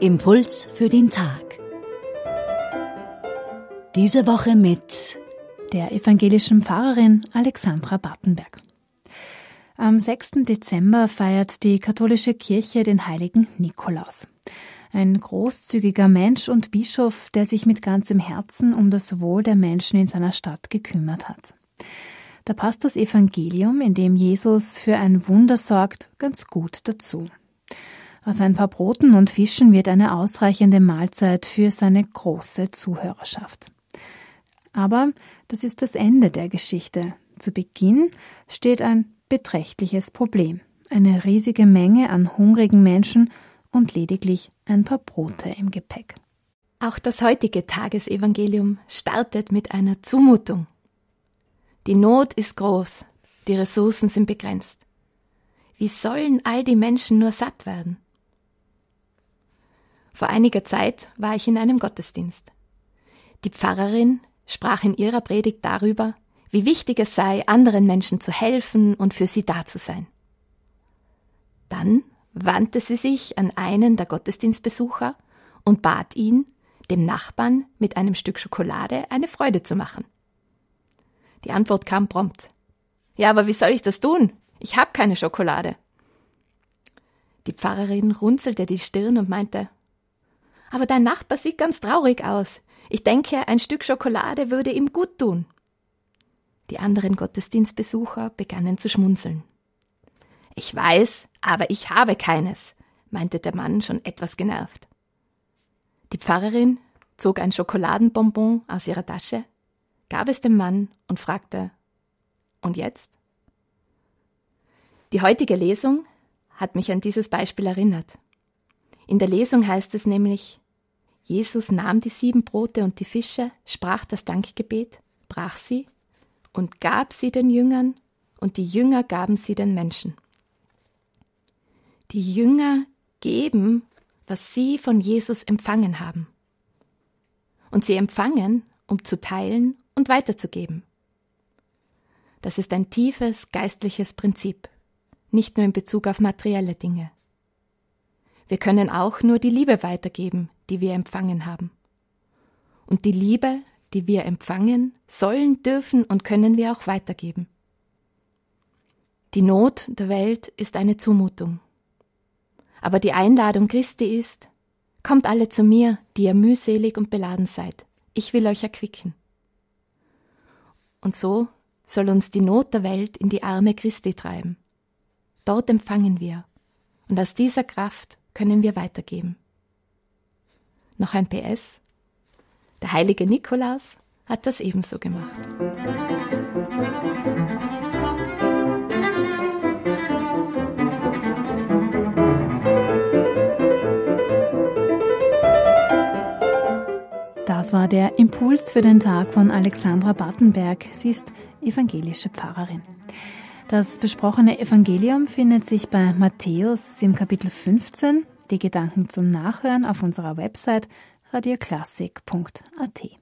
Impuls für den Tag. Diese Woche mit der evangelischen Pfarrerin Alexandra Battenberg. Am 6. Dezember feiert die katholische Kirche den heiligen Nikolaus. Ein großzügiger Mensch und Bischof, der sich mit ganzem Herzen um das Wohl der Menschen in seiner Stadt gekümmert hat. Da passt das Evangelium, in dem Jesus für ein Wunder sorgt, ganz gut dazu. Aus ein paar Broten und Fischen wird eine ausreichende Mahlzeit für seine große Zuhörerschaft. Aber das ist das Ende der Geschichte. Zu Beginn steht ein beträchtliches Problem. Eine riesige Menge an hungrigen Menschen und lediglich ein paar Brote im Gepäck. Auch das heutige Tagesevangelium startet mit einer Zumutung. Die Not ist groß, die Ressourcen sind begrenzt. Wie sollen all die Menschen nur satt werden? Vor einiger Zeit war ich in einem Gottesdienst. Die Pfarrerin sprach in ihrer Predigt darüber, wie wichtig es sei, anderen Menschen zu helfen und für sie da zu sein. Dann wandte sie sich an einen der Gottesdienstbesucher und bat ihn, dem Nachbarn mit einem Stück Schokolade eine Freude zu machen. Die Antwort kam prompt. Ja, aber wie soll ich das tun? Ich habe keine Schokolade. Die Pfarrerin runzelte die Stirn und meinte, aber dein Nachbar sieht ganz traurig aus. Ich denke, ein Stück Schokolade würde ihm gut tun. Die anderen Gottesdienstbesucher begannen zu schmunzeln. Ich weiß, aber ich habe keines, meinte der Mann schon etwas genervt. Die Pfarrerin zog ein Schokoladenbonbon aus ihrer Tasche, gab es dem Mann und fragte Und jetzt? Die heutige Lesung hat mich an dieses Beispiel erinnert. In der Lesung heißt es nämlich, Jesus nahm die sieben Brote und die Fische, sprach das Dankgebet, brach sie und gab sie den Jüngern, und die Jünger gaben sie den Menschen. Die Jünger geben, was sie von Jesus empfangen haben. Und sie empfangen, um zu teilen und weiterzugeben. Das ist ein tiefes geistliches Prinzip, nicht nur in Bezug auf materielle Dinge. Wir können auch nur die Liebe weitergeben, die wir empfangen haben. Und die Liebe, die wir empfangen, sollen, dürfen und können wir auch weitergeben. Die Not der Welt ist eine Zumutung. Aber die Einladung Christi ist, kommt alle zu mir, die ihr mühselig und beladen seid. Ich will euch erquicken. Und so soll uns die Not der Welt in die Arme Christi treiben. Dort empfangen wir. Und aus dieser Kraft können wir weitergeben. Noch ein PS. Der heilige Nikolaus hat das ebenso gemacht. Das war der Impuls für den Tag von Alexandra Battenberg. Sie ist evangelische Pfarrerin. Das besprochene Evangelium findet sich bei Matthäus im Kapitel 15. Die Gedanken zum Nachhören auf unserer Website radioklassik.at.